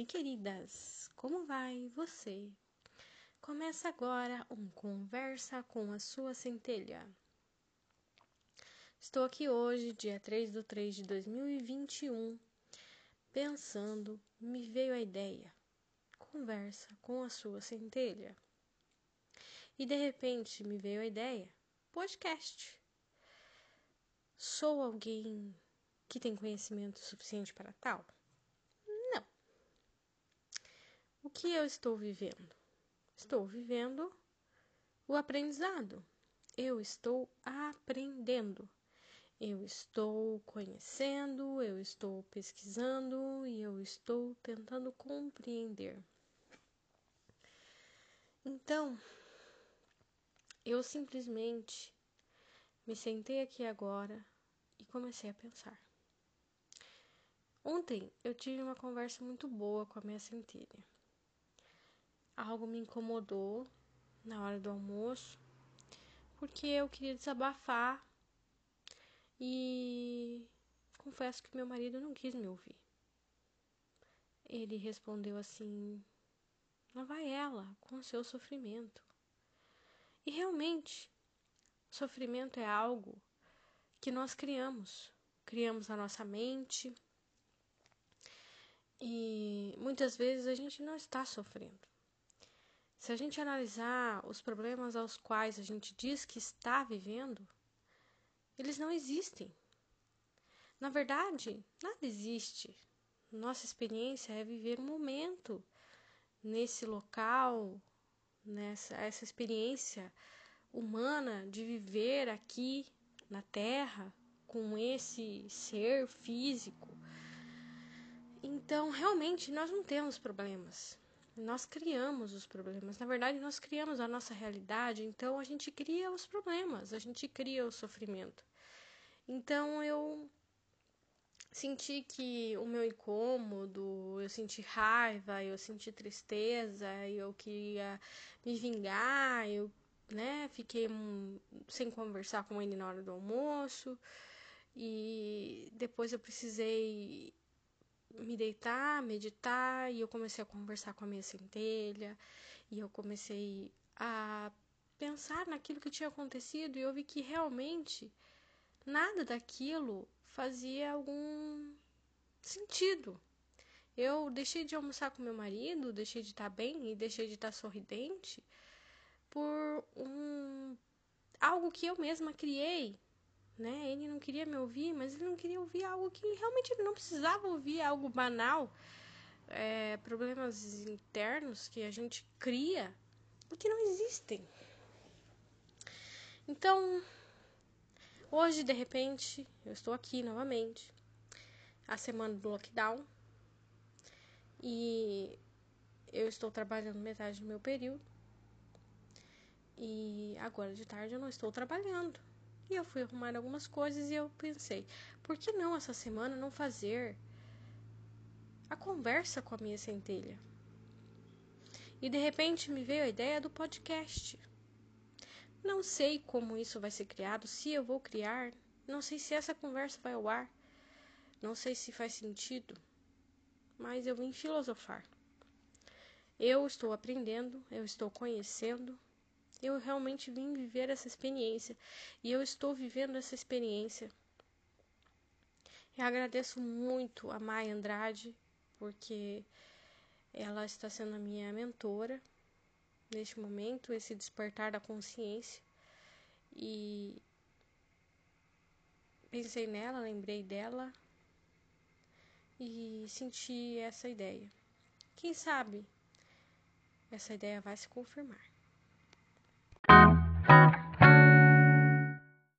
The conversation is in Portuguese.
E queridas, como vai você? Começa agora um Conversa com a sua centelha. Estou aqui hoje, dia 3 de 3 de 2021, pensando, me veio a ideia. Conversa com a sua centelha. E de repente me veio a ideia, podcast. Sou alguém que tem conhecimento suficiente para tal? O que eu estou vivendo? Estou vivendo o aprendizado. Eu estou aprendendo. Eu estou conhecendo, eu estou pesquisando e eu estou tentando compreender. Então, eu simplesmente me sentei aqui agora e comecei a pensar. Ontem eu tive uma conversa muito boa com a minha centelha algo me incomodou na hora do almoço, porque eu queria desabafar e confesso que meu marido não quis me ouvir. Ele respondeu assim: Lá vai ela com o seu sofrimento. E realmente, sofrimento é algo que nós criamos. Criamos na nossa mente. E muitas vezes a gente não está sofrendo. Se a gente analisar os problemas aos quais a gente diz que está vivendo, eles não existem. Na verdade, nada existe. Nossa experiência é viver um momento nesse local, nessa essa experiência humana de viver aqui na Terra com esse ser físico. Então, realmente, nós não temos problemas. Nós criamos os problemas. Na verdade, nós criamos a nossa realidade, então a gente cria os problemas, a gente cria o sofrimento. Então eu senti que o meu incômodo, eu senti raiva, eu senti tristeza, eu queria me vingar, eu né, fiquei sem conversar com ele na hora do almoço. E depois eu precisei me deitar, meditar, e eu comecei a conversar com a minha centelha, e eu comecei a pensar naquilo que tinha acontecido e eu vi que realmente nada daquilo fazia algum sentido. Eu deixei de almoçar com meu marido, deixei de estar bem e deixei de estar sorridente por um algo que eu mesma criei, né? Ele não queria me ouvir, mas ele não queria ouvir algo que realmente ele não precisava ouvir, algo banal, é, problemas internos que a gente cria e que não existem. Então, hoje de repente, eu estou aqui novamente, a semana do lockdown, e eu estou trabalhando metade do meu período. E agora de tarde eu não estou trabalhando. E eu fui arrumar algumas coisas e eu pensei, por que não essa semana não fazer a conversa com a minha centelha? E de repente me veio a ideia do podcast. Não sei como isso vai ser criado, se eu vou criar, não sei se essa conversa vai ao ar, não sei se faz sentido, mas eu vim filosofar. Eu estou aprendendo, eu estou conhecendo, eu realmente vim viver essa experiência e eu estou vivendo essa experiência. Eu agradeço muito a Maia Andrade, porque ela está sendo a minha mentora neste momento, esse despertar da consciência. E pensei nela, lembrei dela e senti essa ideia. Quem sabe essa ideia vai se confirmar.